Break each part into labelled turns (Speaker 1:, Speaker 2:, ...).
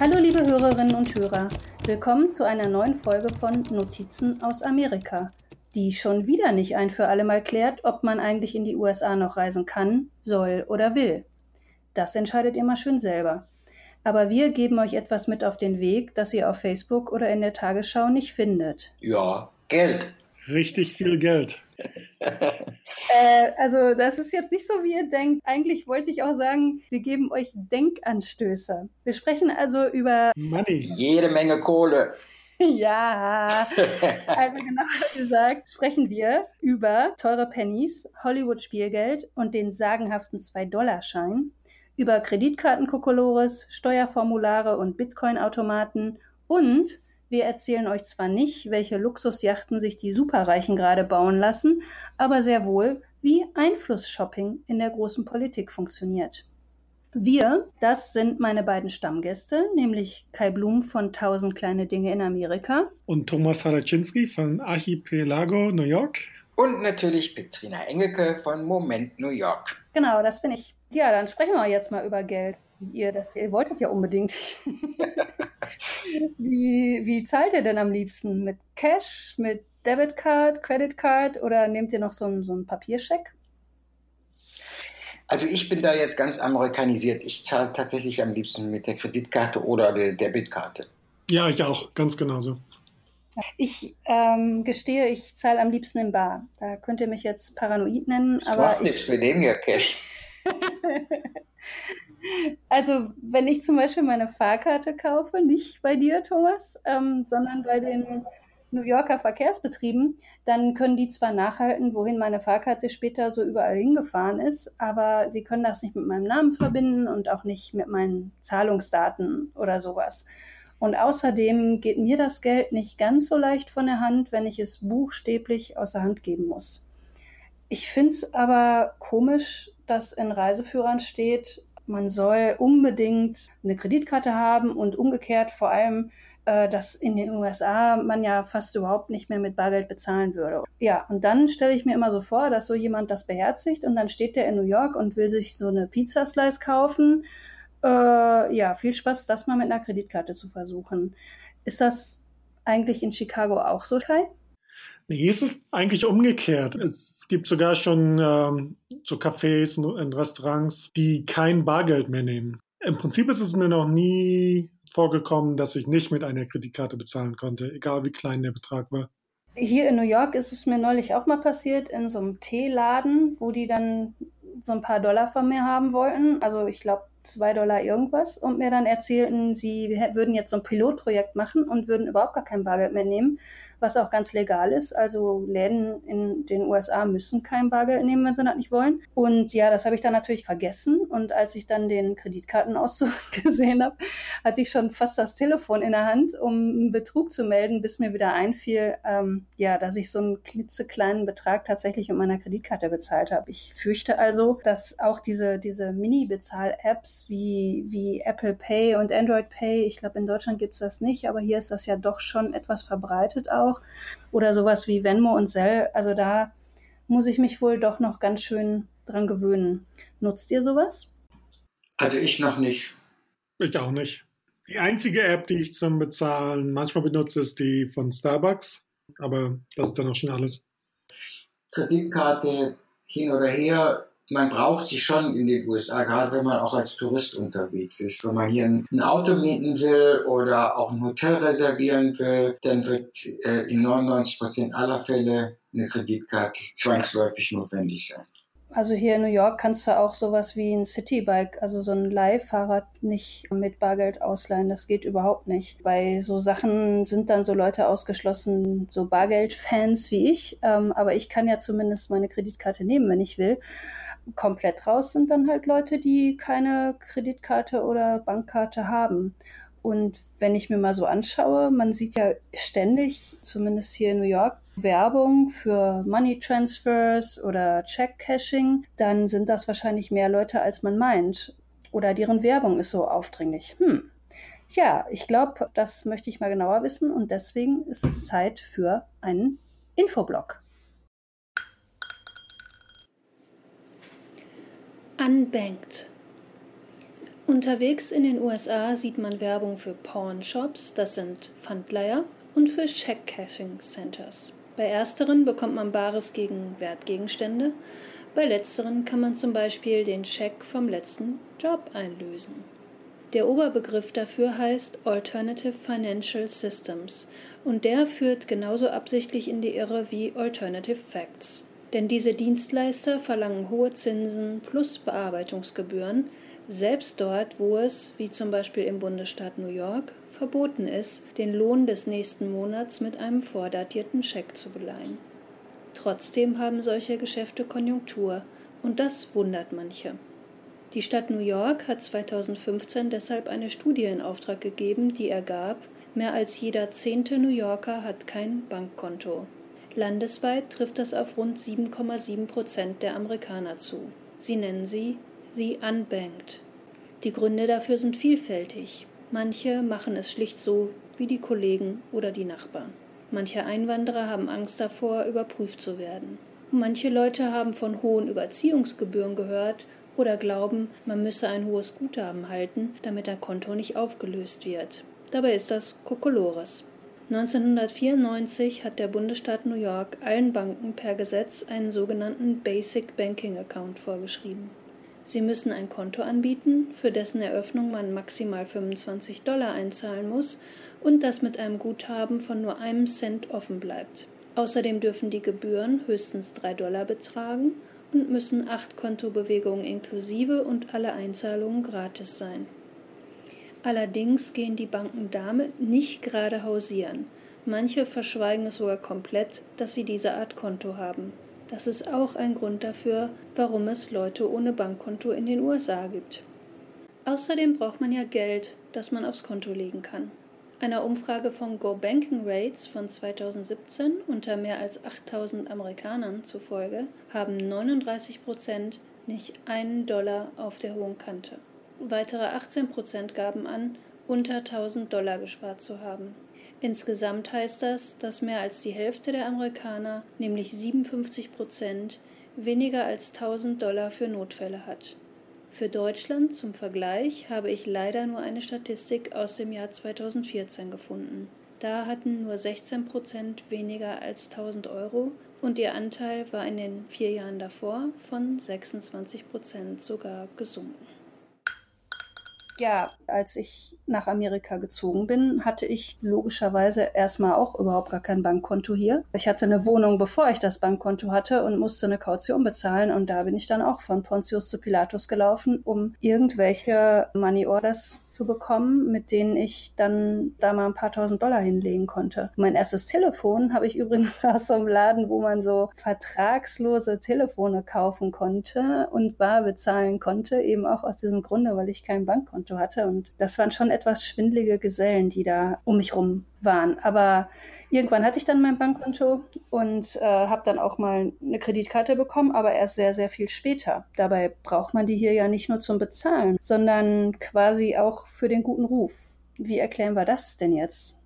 Speaker 1: Hallo liebe Hörerinnen und Hörer, willkommen zu einer neuen Folge von Notizen aus Amerika, die schon wieder nicht ein für alle Mal klärt, ob man eigentlich in die USA noch reisen kann, soll oder will. Das entscheidet ihr mal schön selber. Aber wir geben euch etwas mit auf den Weg, das ihr auf Facebook oder in der Tagesschau nicht findet.
Speaker 2: Ja, Geld.
Speaker 3: Richtig viel Geld.
Speaker 1: äh, also das ist jetzt nicht so, wie ihr denkt. Eigentlich wollte ich auch sagen, wir geben euch Denkanstöße. Wir sprechen also über
Speaker 3: Money.
Speaker 2: Jede Menge Kohle.
Speaker 1: Ja, also genauer gesagt sprechen wir über teure Pennies, Hollywood-Spielgeld und den sagenhaften 2-Dollar-Schein, über Kreditkarten-Kokolores, Steuerformulare und Bitcoin-Automaten und wir erzählen euch zwar nicht, welche Luxusjachten sich die Superreichen gerade bauen lassen, aber sehr wohl, wie Einflussshopping in der großen Politik funktioniert. Wir, das sind meine beiden Stammgäste, nämlich Kai Blum von Tausend kleine Dinge in Amerika.
Speaker 3: Und Thomas Haraczynski von Archipelago, New York.
Speaker 2: Und natürlich Petrina Engelke von Moment New York.
Speaker 1: Genau, das bin ich. Ja, dann sprechen wir jetzt mal über Geld. Ihr, das, ihr wolltet ja unbedingt. wie, wie zahlt ihr denn am liebsten? Mit Cash, mit Debitcard, Creditcard oder nehmt ihr noch so einen, so einen Papierscheck?
Speaker 2: Also ich bin da jetzt ganz amerikanisiert. Ich zahle tatsächlich am liebsten mit der Kreditkarte oder der Debitkarte.
Speaker 3: Ja, ich auch, ganz genauso.
Speaker 1: Ich ähm, gestehe, ich zahle am liebsten in Bar. Da könnt ihr mich jetzt paranoid nennen.
Speaker 2: Das
Speaker 1: aber
Speaker 2: macht
Speaker 1: ich,
Speaker 2: nichts, wir nehmen ja Cash.
Speaker 1: also, wenn ich zum Beispiel meine Fahrkarte kaufe, nicht bei dir, Thomas, ähm, sondern bei den New Yorker Verkehrsbetrieben, dann können die zwar nachhalten, wohin meine Fahrkarte später so überall hingefahren ist, aber sie können das nicht mit meinem Namen verbinden und auch nicht mit meinen Zahlungsdaten oder sowas. Und außerdem geht mir das Geld nicht ganz so leicht von der Hand, wenn ich es buchstäblich aus der Hand geben muss. Ich finde es aber komisch, dass in Reiseführern steht, man soll unbedingt eine Kreditkarte haben und umgekehrt vor allem, äh, dass in den USA man ja fast überhaupt nicht mehr mit Bargeld bezahlen würde. Ja, und dann stelle ich mir immer so vor, dass so jemand das beherzigt und dann steht der in New York und will sich so eine Pizzaslice kaufen äh, ja, viel Spaß, das mal mit einer Kreditkarte zu versuchen. Ist das eigentlich in Chicago auch so, Kai?
Speaker 3: Es ist eigentlich umgekehrt. Es gibt sogar schon ähm, so Cafés und Restaurants, die kein Bargeld mehr nehmen. Im Prinzip ist es mir noch nie vorgekommen, dass ich nicht mit einer Kreditkarte bezahlen konnte, egal wie klein der Betrag war.
Speaker 1: Hier in New York ist es mir neulich auch mal passiert, in so einem Teeladen, wo die dann so ein paar Dollar von mir haben wollten. Also ich glaube zwei Dollar irgendwas und mir dann erzählten, sie würden jetzt so ein Pilotprojekt machen und würden überhaupt gar kein Bargeld mehr nehmen, was auch ganz legal ist. Also Läden in den USA müssen kein Bargeld nehmen, wenn sie das nicht wollen. Und ja, das habe ich dann natürlich vergessen. Und als ich dann den Kreditkartenauszug gesehen habe, hatte ich schon fast das Telefon in der Hand, um einen Betrug zu melden, bis mir wieder einfiel, ähm, ja, dass ich so einen klitzekleinen Betrag tatsächlich mit meiner Kreditkarte bezahlt habe. Ich fürchte also, dass auch diese, diese Mini-Bezahl-Apps wie, wie Apple Pay und Android Pay, ich glaube, in Deutschland gibt es das nicht, aber hier ist das ja doch schon etwas verbreitet auch. Oder sowas wie Venmo und Zell. Also da muss ich mich wohl doch noch ganz schön dran gewöhnen. Nutzt ihr sowas?
Speaker 2: Also ich noch nicht.
Speaker 3: Ich auch nicht. Die einzige App, die ich zum Bezahlen manchmal benutze, ist die von Starbucks. Aber das ist dann auch schon alles.
Speaker 2: Kreditkarte hin oder her man braucht sie schon in den USA, gerade wenn man auch als Tourist unterwegs ist. Wenn man hier ein, Auto mieten will oder auch ein Hotel reservieren will, dann wird äh, in 99 Prozent aller Fälle eine Kreditkarte zwangsläufig notwendig sein.
Speaker 1: Also hier in New York kannst du auch sowas wie ein Citybike, also so ein Leihfahrrad nicht mit Bargeld ausleihen. Das geht überhaupt nicht. Bei so Sachen sind dann so Leute ausgeschlossen, so Bargeldfans wie ich. Ähm, aber ich kann ja zumindest meine Kreditkarte nehmen, wenn ich will komplett raus sind dann halt Leute, die keine Kreditkarte oder Bankkarte haben. Und wenn ich mir mal so anschaue, man sieht ja ständig, zumindest hier in New York, Werbung für Money Transfers oder Check Cashing, dann sind das wahrscheinlich mehr Leute, als man meint. Oder deren Werbung ist so aufdringlich. Hm. Ja, ich glaube, das möchte ich mal genauer wissen und deswegen ist es Zeit für einen Infoblog. Unbanked. Unterwegs in den USA sieht man Werbung für Pawn-Shops, das sind Pfandleiher, und für Check-Cashing-Centers. Bei ersteren bekommt man Bares gegen Wertgegenstände, bei letzteren kann man zum Beispiel den Scheck vom letzten Job einlösen. Der Oberbegriff dafür heißt Alternative Financial Systems und der führt genauso absichtlich in die Irre wie Alternative Facts. Denn diese Dienstleister verlangen hohe Zinsen plus Bearbeitungsgebühren, selbst dort, wo es, wie zum Beispiel im Bundesstaat New York, verboten ist, den Lohn des nächsten Monats mit einem vordatierten Scheck zu beleihen. Trotzdem haben solche Geschäfte Konjunktur, und das wundert manche. Die Stadt New York hat 2015 deshalb eine Studie in Auftrag gegeben, die ergab, mehr als jeder zehnte New Yorker hat kein Bankkonto. Landesweit trifft das auf rund 7,7 Prozent der Amerikaner zu. Sie nennen sie The Unbanked. Die Gründe dafür sind vielfältig. Manche machen es schlicht so wie die Kollegen oder die Nachbarn. Manche Einwanderer haben Angst davor, überprüft zu werden. Manche Leute haben von hohen Überziehungsgebühren gehört oder glauben, man müsse ein hohes Guthaben halten, damit ein Konto nicht aufgelöst wird. Dabei ist das Kokolores. 1994 hat der Bundesstaat New York allen Banken per Gesetz einen sogenannten Basic Banking Account vorgeschrieben. Sie müssen ein Konto anbieten, für dessen Eröffnung man maximal 25 Dollar einzahlen muss und das mit einem Guthaben von nur einem Cent offen bleibt. Außerdem dürfen die Gebühren höchstens 3 Dollar betragen und müssen acht Kontobewegungen inklusive und alle Einzahlungen gratis sein. Allerdings gehen die Banken damit nicht gerade hausieren. Manche verschweigen es sogar komplett, dass sie diese Art Konto haben. Das ist auch ein Grund dafür, warum es Leute ohne Bankkonto in den USA gibt. Außerdem braucht man ja Geld, das man aufs Konto legen kann. Einer Umfrage von Go Banking Rates von 2017 unter mehr als 8000 Amerikanern zufolge haben 39 Prozent nicht einen Dollar auf der hohen Kante. Weitere 18 Prozent gaben an, unter 1000 Dollar gespart zu haben. Insgesamt heißt das, dass mehr als die Hälfte der Amerikaner, nämlich 57 Prozent, weniger als 1000 Dollar für Notfälle hat. Für Deutschland zum Vergleich habe ich leider nur eine Statistik aus dem Jahr 2014 gefunden. Da hatten nur 16 Prozent weniger als 1000 Euro und ihr Anteil war in den vier Jahren davor von 26 Prozent sogar gesunken. Ja, als ich nach Amerika gezogen bin, hatte ich logischerweise erstmal auch überhaupt gar kein Bankkonto hier. Ich hatte eine Wohnung, bevor ich das Bankkonto hatte und musste eine Kaution bezahlen. Und da bin ich dann auch von Pontius zu Pilatus gelaufen, um irgendwelche Money Orders zu bekommen, mit denen ich dann da mal ein paar tausend Dollar hinlegen konnte. Mein erstes Telefon habe ich übrigens aus so einem Laden, wo man so vertragslose Telefone kaufen konnte und bar bezahlen konnte, eben auch aus diesem Grunde, weil ich kein Bankkonto Bankkonto hatte. Und das waren schon etwas schwindelige Gesellen, die da um mich rum waren. Aber irgendwann hatte ich dann mein Bankkonto und äh, habe dann auch mal eine Kreditkarte bekommen, aber erst sehr, sehr viel später. Dabei braucht man die hier ja nicht nur zum Bezahlen, sondern quasi auch für den guten Ruf. Wie erklären wir das denn jetzt?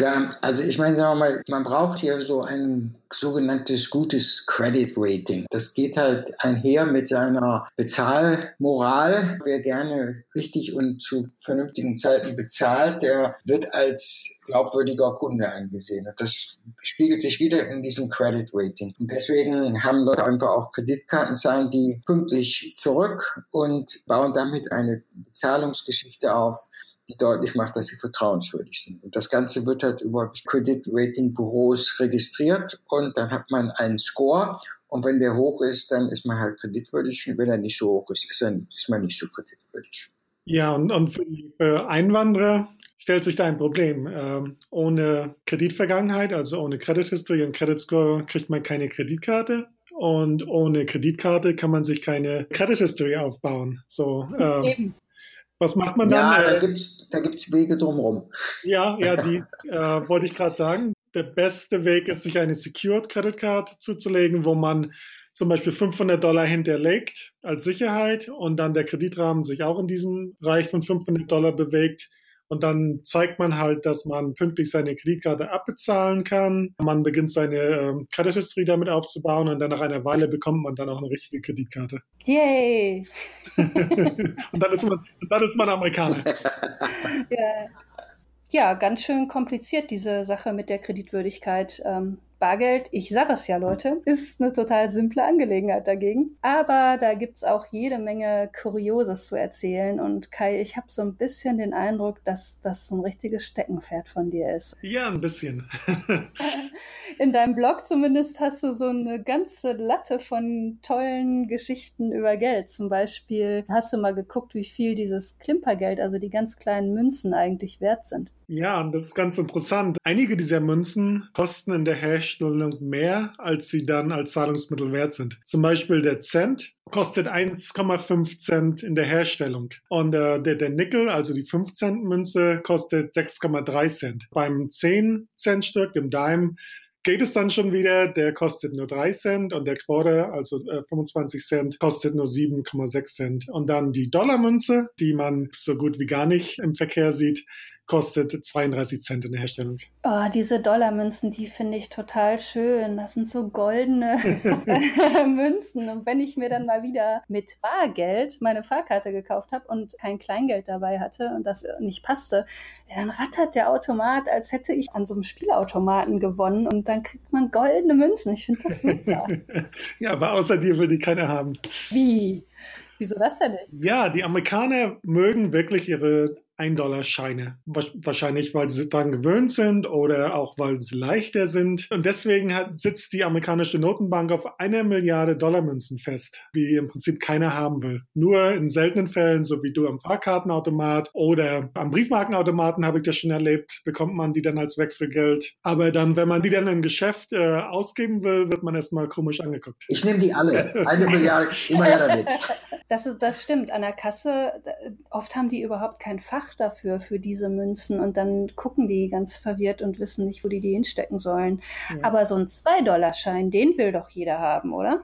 Speaker 2: Ja, also ich meine, sagen wir mal, man braucht hier so ein sogenanntes gutes Credit Rating. Das geht halt einher mit seiner Bezahlmoral. Wer gerne richtig und zu vernünftigen Zeiten bezahlt, der wird als glaubwürdiger Kunde angesehen. Und das spiegelt sich wieder in diesem Credit Rating. Und deswegen haben Leute einfach auch Kreditkarten zahlen die pünktlich zurück und bauen damit eine Bezahlungsgeschichte auf, die deutlich macht, dass sie vertrauenswürdig sind. Und das Ganze wird halt über Credit Rating Büros registriert und dann hat man einen Score und wenn der hoch ist, dann ist man halt kreditwürdig und wenn er nicht so hoch ist, ist, dann ist man nicht so kreditwürdig.
Speaker 3: Ja, und, und für die Einwanderer stellt sich da ein Problem. Ähm, ohne Kreditvergangenheit, also ohne Credit History und Credit Score, kriegt man keine Kreditkarte. Und ohne Kreditkarte kann man sich keine Credit History aufbauen. So, ähm, was macht man dann?
Speaker 2: Ja, da gibt es da gibt's Wege drumherum.
Speaker 3: Ja, ja, die äh, wollte ich gerade sagen. Der beste Weg ist, sich eine Secured Credit Card zuzulegen, wo man zum Beispiel 500 Dollar hinterlegt als Sicherheit und dann der Kreditrahmen sich auch in diesem Bereich von 500 Dollar bewegt Und dann zeigt man halt, dass man pünktlich seine Kreditkarte abbezahlen kann. Man beginnt seine äh, Credit History damit aufzubauen und dann nach einer Weile bekommt man dann auch eine richtige Kreditkarte.
Speaker 1: Yay!
Speaker 3: und dann ist man, dann ist man Amerikaner.
Speaker 1: ja. ja, ganz schön kompliziert, diese Sache mit der Kreditwürdigkeit. Ähm, Bargeld, ich sage es ja, Leute, ist eine total simple Angelegenheit dagegen. Aber da gibt's auch jede Menge Kurioses zu erzählen. Und Kai, ich habe so ein bisschen den Eindruck, dass das so ein richtiges Steckenpferd von dir ist.
Speaker 3: Ja, ein bisschen.
Speaker 1: In deinem Blog zumindest hast du so eine ganze Latte von tollen Geschichten über Geld. Zum Beispiel hast du mal geguckt, wie viel dieses Klimpergeld, also die ganz kleinen Münzen, eigentlich wert sind.
Speaker 3: Ja, und das ist ganz interessant. Einige dieser Münzen kosten in der Herstellung mehr, als sie dann als Zahlungsmittel wert sind. Zum Beispiel der Cent kostet 1,5 Cent in der Herstellung. Und äh, der, der Nickel, also die 5 Cent Münze, kostet 6,3 Cent. Beim 10 Cent Stück, dem Dime, geht es dann schon wieder, der kostet nur 3 Cent und der Quarter, also äh, 25 Cent, kostet nur 7,6 Cent. Und dann die Dollarmünze, die man so gut wie gar nicht im Verkehr sieht, kostet 32 Cent in der Herstellung.
Speaker 1: Oh, diese Dollarmünzen, die finde ich total schön. Das sind so goldene Münzen. Und wenn ich mir dann mal wieder mit Bargeld meine Fahrkarte gekauft habe und kein Kleingeld dabei hatte und das nicht passte, dann rattert der Automat, als hätte ich an so einem Spielautomaten gewonnen und dann kriegt man goldene Münzen. Ich finde das super.
Speaker 3: ja, aber außer dir will die keiner haben.
Speaker 1: Wie? Wieso das denn nicht?
Speaker 3: Ja, die Amerikaner mögen wirklich ihre 1-Dollar-Scheine. Wahrscheinlich, weil sie daran gewöhnt sind oder auch, weil sie leichter sind. Und deswegen hat, sitzt die amerikanische Notenbank auf einer Milliarde Dollarmünzen fest, die im Prinzip keiner haben will. Nur in seltenen Fällen, so wie du am Fahrkartenautomat oder am Briefmarkenautomaten, habe ich das schon erlebt, bekommt man die dann als Wechselgeld. Aber dann, wenn man die dann im Geschäft äh, ausgeben will, wird man erstmal komisch angeguckt.
Speaker 2: Ich nehme die alle. Eine Milliarde, immer her damit.
Speaker 1: Das, ist, das stimmt. An der Kasse, oft haben die überhaupt kein Fach Fach dafür, für diese Münzen und dann gucken die ganz verwirrt und wissen nicht, wo die die hinstecken sollen. Ja. Aber so ein 2-Dollar-Schein, den will doch jeder haben, oder?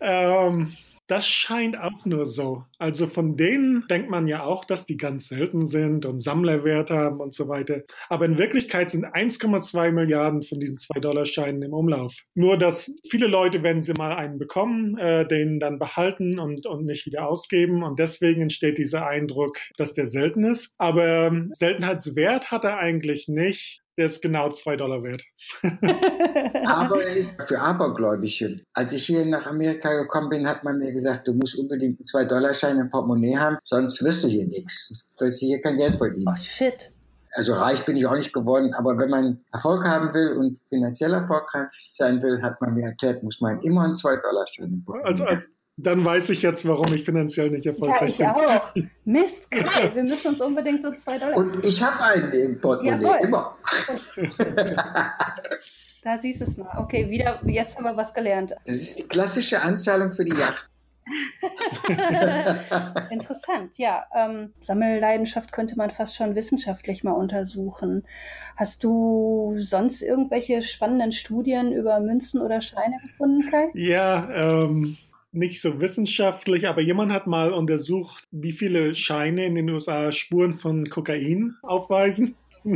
Speaker 3: Ähm, das scheint auch nur so. Also von denen denkt man ja auch, dass die ganz selten sind und Sammlerwert haben und so weiter. Aber in Wirklichkeit sind 1,2 Milliarden von diesen 2-Dollar-Scheinen im Umlauf. Nur, dass viele Leute, wenn sie mal einen bekommen, äh, den dann behalten und, und nicht wieder ausgeben. Und deswegen entsteht dieser Eindruck, dass der selten ist. Aber ähm, Seltenheitswert hat er eigentlich nicht der ist genau zwei Dollar wert.
Speaker 2: Aber er ist für Abergläubige. Als ich hier nach Amerika gekommen bin, hat man mir gesagt, du musst unbedingt einen zwei Dollar Schein im Portemonnaie haben, sonst wirst du hier nichts. Du wirst hier kein Geld verdienen.
Speaker 1: Oh shit.
Speaker 2: Also reich bin ich auch nicht geworden, aber wenn man Erfolg haben will und finanziell erfolgreich sein will, hat man mir erklärt, muss man immer einen zwei Dollar Schein im
Speaker 3: Also als, dann weiß ich jetzt, warum ich finanziell nicht erfolgreich
Speaker 1: bin. Ja, ich auch. Mist, geil. Wir müssen uns unbedingt so zwei Dollar.
Speaker 2: Und ich habe einen im Portemonnaie, Jawohl. immer.
Speaker 1: da siehst du es mal. Okay, wieder, jetzt haben wir was gelernt.
Speaker 2: Das ist die klassische Anzahlung für die Yacht.
Speaker 1: Interessant, ja. Ähm, Sammelleidenschaft könnte man fast schon wissenschaftlich mal untersuchen. Hast du sonst irgendwelche spannenden Studien über Münzen oder Scheine gefunden, Kai?
Speaker 3: Ja, ähm, nicht so wissenschaftlich, aber jemand hat mal untersucht, wie viele Scheine in den USA Spuren von Kokain aufweisen.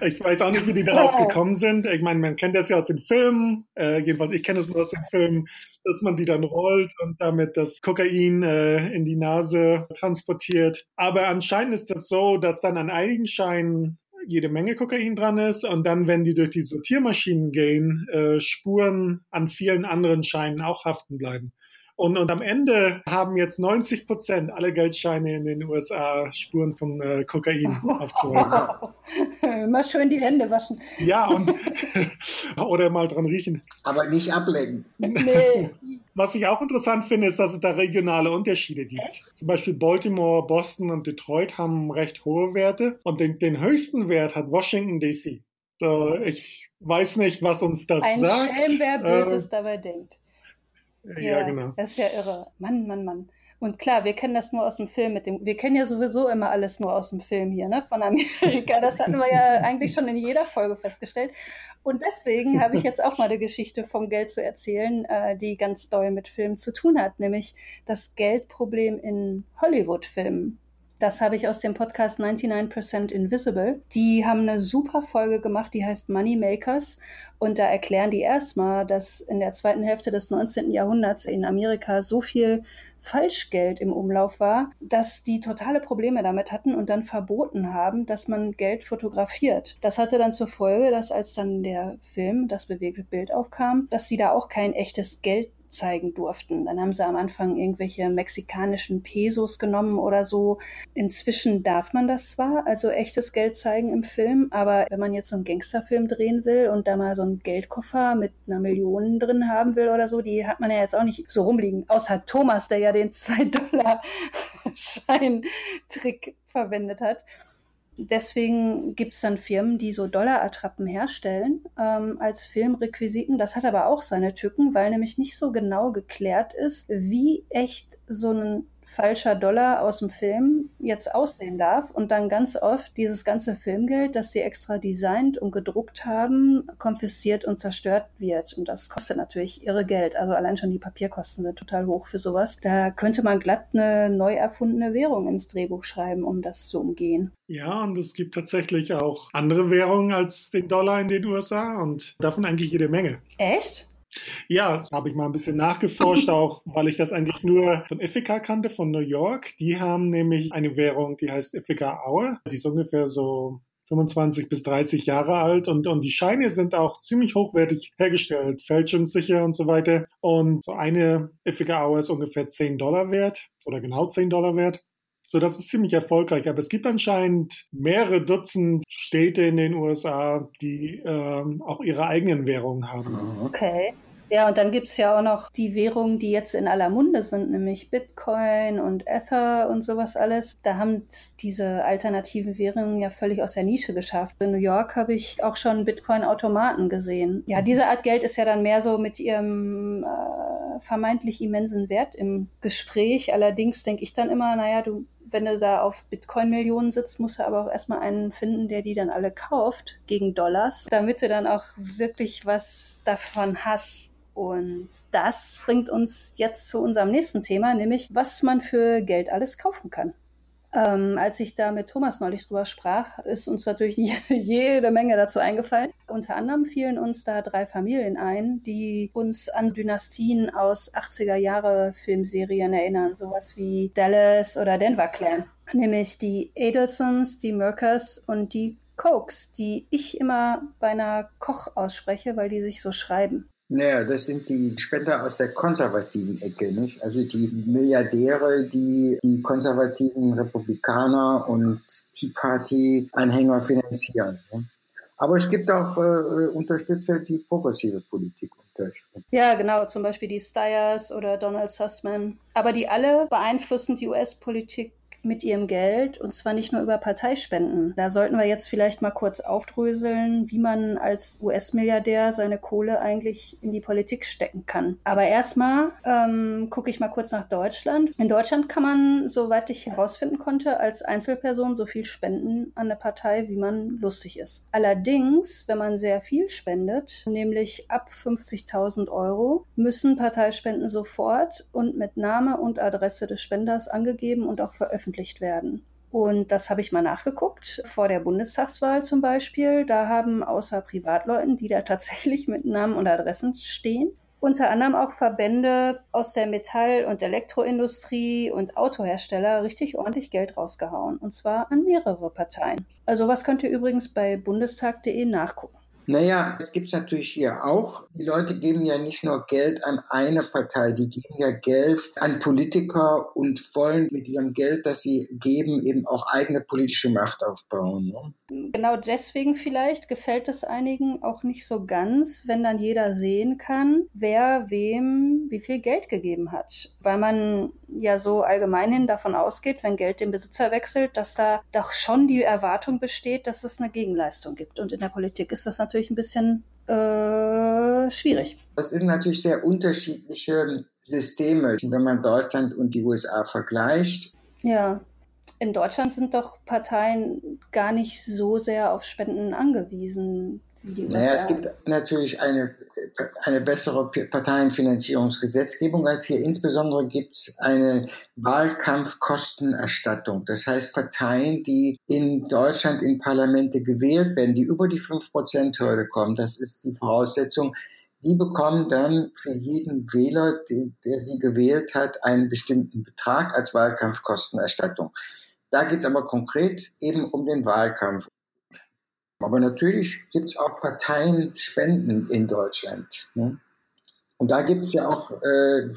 Speaker 3: Ich weiß auch nicht, wie die darauf gekommen sind. Ich meine, man kennt das ja aus den Filmen. Äh, jedenfalls, ich kenne es nur aus den Filmen, dass man die dann rollt und damit das Kokain äh, in die Nase transportiert. Aber anscheinend ist das so, dass dann an einigen Scheinen jede Menge Kokain dran ist und dann, wenn die durch die Sortiermaschinen gehen, äh, Spuren an vielen anderen Scheinen auch haften bleiben. Und, und am Ende haben jetzt 90 Prozent aller Geldscheine in den USA Spuren von äh, Kokain aufzuweisen.
Speaker 1: Immer schön die Hände waschen.
Speaker 3: Ja, und oder mal dran riechen.
Speaker 2: Aber nicht ablenken.
Speaker 1: Nee.
Speaker 3: Was ich auch interessant finde, ist, dass es da regionale Unterschiede gibt. Zum Beispiel Baltimore, Boston und Detroit haben recht hohe Werte und den, den höchsten Wert hat Washington DC. So, ich weiß nicht, was uns das
Speaker 1: Ein
Speaker 3: sagt.
Speaker 1: Ein Schelm, wer Böses äh, dabei denkt.
Speaker 3: Ja, ja, genau.
Speaker 1: Das ist ja irre. Mann, Mann, Mann. Und klar, wir kennen das nur aus dem Film mit dem. Wir kennen ja sowieso immer alles nur aus dem Film hier, ne? Von Amerika. Das hatten wir ja eigentlich schon in jeder Folge festgestellt. Und deswegen habe ich jetzt auch mal eine Geschichte vom Geld zu erzählen, äh, die ganz doll mit Filmen zu tun hat, nämlich das Geldproblem in Hollywood-Filmen. Das habe ich aus dem Podcast 99% Invisible. Die haben eine super Folge gemacht, die heißt Money Makers. Und da erklären die erstmal, dass in der zweiten Hälfte des 19. Jahrhunderts in Amerika so viel Falschgeld im Umlauf war, dass die totale Probleme damit hatten und dann verboten haben, dass man Geld fotografiert. Das hatte dann zur Folge, dass als dann der Film, das bewegte Bild aufkam, dass sie da auch kein echtes Geld zeigen durften. Dann haben sie am Anfang irgendwelche mexikanischen Pesos genommen oder so. Inzwischen darf man das zwar, also echtes Geld zeigen im Film, aber wenn man jetzt so einen Gangsterfilm drehen will und da mal so einen Geldkoffer mit einer Million drin haben will oder so, die hat man ja jetzt auch nicht so rumliegen. Außer Thomas, der ja den 2-Dollar-Schein-Trick verwendet hat deswegen gibt es dann Firmen, die so Dollarattrappen herstellen ähm, als Filmrequisiten. Das hat aber auch seine Tücken, weil nämlich nicht so genau geklärt ist, wie echt so ein falscher Dollar aus dem Film jetzt aussehen darf und dann ganz oft dieses ganze Filmgeld, das sie extra designt und gedruckt haben, konfisziert und zerstört wird. Und das kostet natürlich irre Geld. Also allein schon die Papierkosten sind total hoch für sowas. Da könnte man glatt eine neu erfundene Währung ins Drehbuch schreiben, um das zu umgehen.
Speaker 3: Ja, und es gibt tatsächlich auch andere Währungen als den Dollar in den USA und davon eigentlich jede Menge.
Speaker 1: Echt?
Speaker 3: Ja, habe ich mal ein bisschen nachgeforscht, auch weil ich das eigentlich nur von Ithaca kannte, von New York. Die haben nämlich eine Währung, die heißt Ithaca Hour. Die ist ungefähr so 25 bis 30 Jahre alt und, und die Scheine sind auch ziemlich hochwertig hergestellt, fälschungssicher und so weiter. Und so eine Ithaca Hour ist ungefähr 10 Dollar wert oder genau 10 Dollar wert. So, das ist ziemlich erfolgreich. Aber es gibt anscheinend mehrere Dutzend Städte in den USA, die ähm, auch ihre eigenen Währungen haben.
Speaker 1: Okay. Ja, und dann gibt es ja auch noch die Währungen, die jetzt in aller Munde sind, nämlich Bitcoin und Ether und sowas alles. Da haben diese alternativen Währungen ja völlig aus der Nische geschafft. In New York habe ich auch schon Bitcoin-Automaten gesehen. Ja, diese Art Geld ist ja dann mehr so mit ihrem äh, vermeintlich immensen Wert im Gespräch. Allerdings denke ich dann immer, naja, du wenn du da auf Bitcoin-Millionen sitzt, musst du aber auch erstmal einen finden, der die dann alle kauft gegen Dollars, damit du dann auch wirklich was davon hast. Und das bringt uns jetzt zu unserem nächsten Thema, nämlich was man für Geld alles kaufen kann. Ähm, als ich da mit Thomas neulich drüber sprach, ist uns natürlich jede Menge dazu eingefallen. Unter anderem fielen uns da drei Familien ein, die uns an Dynastien aus 80er Jahre Filmserien erinnern, sowas wie Dallas oder Denver Clan. Nämlich die Adelsons, die Merkers und die Cokes, die ich immer bei einer Koch ausspreche, weil die sich so schreiben.
Speaker 2: Naja, das sind die Spender aus der konservativen Ecke, nicht? Also die Milliardäre, die die konservativen Republikaner und Tea Party-Anhänger finanzieren. Ne? Aber es gibt auch äh, Unterstützer, die progressive Politik unterstützen.
Speaker 1: Ja, genau, zum Beispiel die Stiers oder Donald Sussman. Aber die alle beeinflussen die US-Politik mit ihrem Geld und zwar nicht nur über Parteispenden. Da sollten wir jetzt vielleicht mal kurz aufdröseln, wie man als US-Milliardär seine Kohle eigentlich in die Politik stecken kann. Aber erstmal ähm, gucke ich mal kurz nach Deutschland. In Deutschland kann man, soweit ich herausfinden konnte, als Einzelperson so viel spenden an eine Partei, wie man lustig ist. Allerdings, wenn man sehr viel spendet, nämlich ab 50.000 Euro, müssen Parteispenden sofort und mit Name und Adresse des Spenders angegeben und auch veröffentlicht veröffentlicht werden. Und das habe ich mal nachgeguckt, vor der Bundestagswahl zum Beispiel. Da haben außer Privatleuten, die da tatsächlich mit Namen und Adressen stehen, unter anderem auch Verbände aus der Metall- und Elektroindustrie und Autohersteller richtig ordentlich Geld rausgehauen. Und zwar an mehrere Parteien. Also was könnt ihr übrigens bei bundestag.de nachgucken.
Speaker 2: Naja, es gibt es natürlich hier auch. Die Leute geben ja nicht nur Geld an eine Partei, die geben ja Geld an Politiker und wollen mit ihrem Geld, das sie geben, eben auch eigene politische Macht aufbauen.
Speaker 1: Ne? Genau deswegen vielleicht gefällt es einigen auch nicht so ganz, wenn dann jeder sehen kann, wer wem wie viel Geld gegeben hat. Weil man ja so allgemeinhin davon ausgeht, wenn Geld den Besitzer wechselt, dass da doch schon die Erwartung besteht, dass es eine Gegenleistung gibt. Und in der Politik ist das natürlich natürlich ein bisschen äh, schwierig.
Speaker 2: Das sind natürlich sehr unterschiedliche Systeme, wenn man Deutschland und die USA vergleicht.
Speaker 1: Ja, in Deutschland sind doch Parteien gar nicht so sehr auf Spenden angewiesen.
Speaker 2: Naja, es gibt natürlich eine, eine bessere Parteienfinanzierungsgesetzgebung als hier. Insbesondere gibt es eine Wahlkampfkostenerstattung. Das heißt, Parteien, die in Deutschland in Parlamente gewählt werden, die über die 5%-Hürde kommen, das ist die Voraussetzung, die bekommen dann für jeden Wähler, der sie gewählt hat, einen bestimmten Betrag als Wahlkampfkostenerstattung. Da geht es aber konkret eben um den Wahlkampf. Aber natürlich gibt es auch Parteienspenden in Deutschland. Ne? Und da gibt es ja auch äh,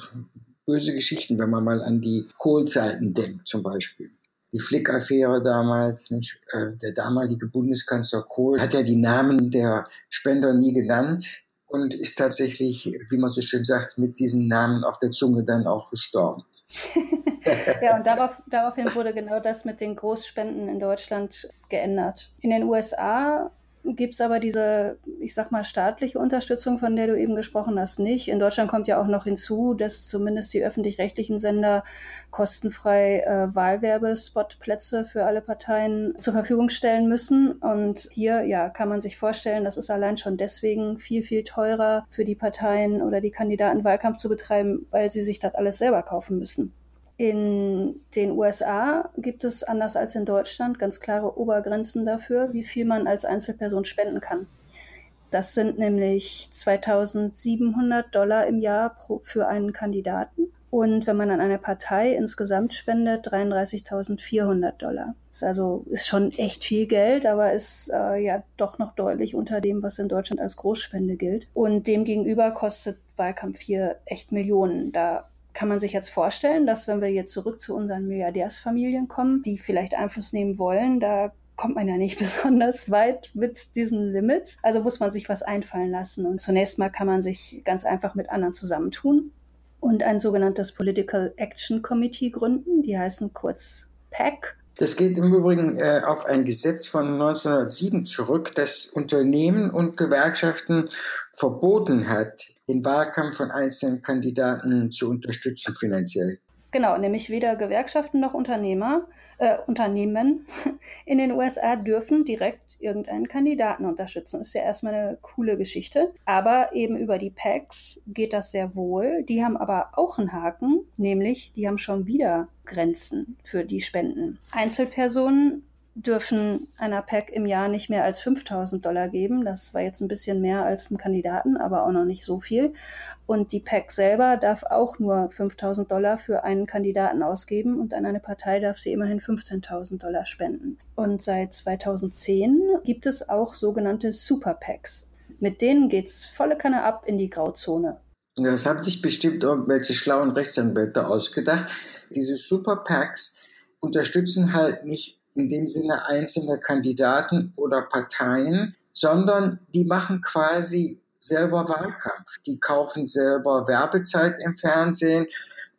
Speaker 2: böse Geschichten, wenn man mal an die Kohlzeiten denkt zum Beispiel. Die Flick-Affäre damals, nicht? Äh, der damalige Bundeskanzler Kohl hat ja die Namen der Spender nie genannt und ist tatsächlich, wie man so schön sagt, mit diesen Namen auf der Zunge dann auch gestorben.
Speaker 1: ja, und darauf, daraufhin wurde genau das mit den Großspenden in Deutschland geändert. In den USA gibt es aber diese, ich sag mal, staatliche Unterstützung, von der du eben gesprochen hast, nicht. In Deutschland kommt ja auch noch hinzu, dass zumindest die öffentlich-rechtlichen Sender kostenfrei äh, Wahlwerbespotplätze für alle Parteien zur Verfügung stellen müssen. Und hier, ja, kann man sich vorstellen, das ist allein schon deswegen viel, viel teurer für die Parteien oder die Kandidaten Wahlkampf zu betreiben, weil sie sich das alles selber kaufen müssen. In den USA gibt es, anders als in Deutschland, ganz klare Obergrenzen dafür, wie viel man als Einzelperson spenden kann. Das sind nämlich 2700 Dollar im Jahr pro, für einen Kandidaten. Und wenn man an eine Partei insgesamt spendet, 33.400 Dollar. Das ist also ist schon echt viel Geld, aber ist äh, ja doch noch deutlich unter dem, was in Deutschland als Großspende gilt. Und demgegenüber kostet Wahlkampf hier echt Millionen. Da kann man sich jetzt vorstellen, dass wenn wir jetzt zurück zu unseren Milliardärsfamilien kommen, die vielleicht Einfluss nehmen wollen, da kommt man ja nicht besonders weit mit diesen Limits. Also muss man sich was einfallen lassen. Und zunächst mal kann man sich ganz einfach mit anderen zusammentun und ein sogenanntes Political Action Committee gründen. Die heißen kurz PAC.
Speaker 2: Das geht im Übrigen äh, auf ein Gesetz von 1907 zurück, das Unternehmen und Gewerkschaften verboten hat, den Wahlkampf von einzelnen Kandidaten zu unterstützen finanziell.
Speaker 1: Genau, nämlich weder Gewerkschaften noch Unternehmer, äh, Unternehmen in den USA dürfen direkt irgendeinen Kandidaten unterstützen. Ist ja erstmal eine coole Geschichte. Aber eben über die PACs geht das sehr wohl. Die haben aber auch einen Haken, nämlich die haben schon wieder Grenzen für die Spenden. Einzelpersonen dürfen einer PAC im Jahr nicht mehr als 5000 Dollar geben. Das war jetzt ein bisschen mehr als ein Kandidaten, aber auch noch nicht so viel. Und die PAC selber darf auch nur 5000 Dollar für einen Kandidaten ausgeben und an eine Partei darf sie immerhin 15.000 Dollar spenden. Und seit 2010 gibt es auch sogenannte Super PACs. Mit denen geht's volle Kanne ab in die Grauzone.
Speaker 2: Das haben sich bestimmt irgendwelche schlauen Rechtsanwälte ausgedacht. Diese Super PACs unterstützen halt nicht in dem Sinne einzelne Kandidaten oder Parteien, sondern die machen quasi selber Wahlkampf. Die kaufen selber Werbezeit im Fernsehen,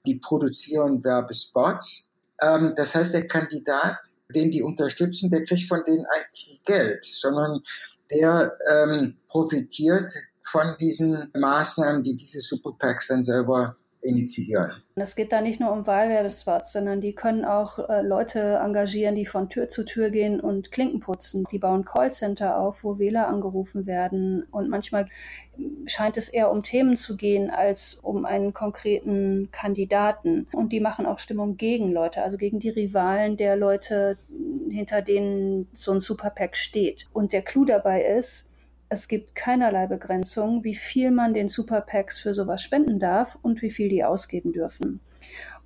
Speaker 2: die produzieren Werbespots. Ähm, das heißt, der Kandidat, den die unterstützen, der kriegt von denen eigentlich nicht Geld, sondern der ähm, profitiert von diesen Maßnahmen, die diese Superpacks dann selber initiieren.
Speaker 1: Es geht da nicht nur um Wahlwerbespots, sondern die können auch äh, Leute engagieren, die von Tür zu Tür gehen und Klinken putzen. Die bauen Callcenter auf, wo Wähler angerufen werden. Und manchmal scheint es eher um Themen zu gehen als um einen konkreten Kandidaten. Und die machen auch Stimmung gegen Leute, also gegen die Rivalen der Leute, hinter denen so ein Superpack steht. Und der Clou dabei ist, es gibt keinerlei Begrenzung, wie viel man den Superpacks für sowas spenden darf und wie viel die ausgeben dürfen.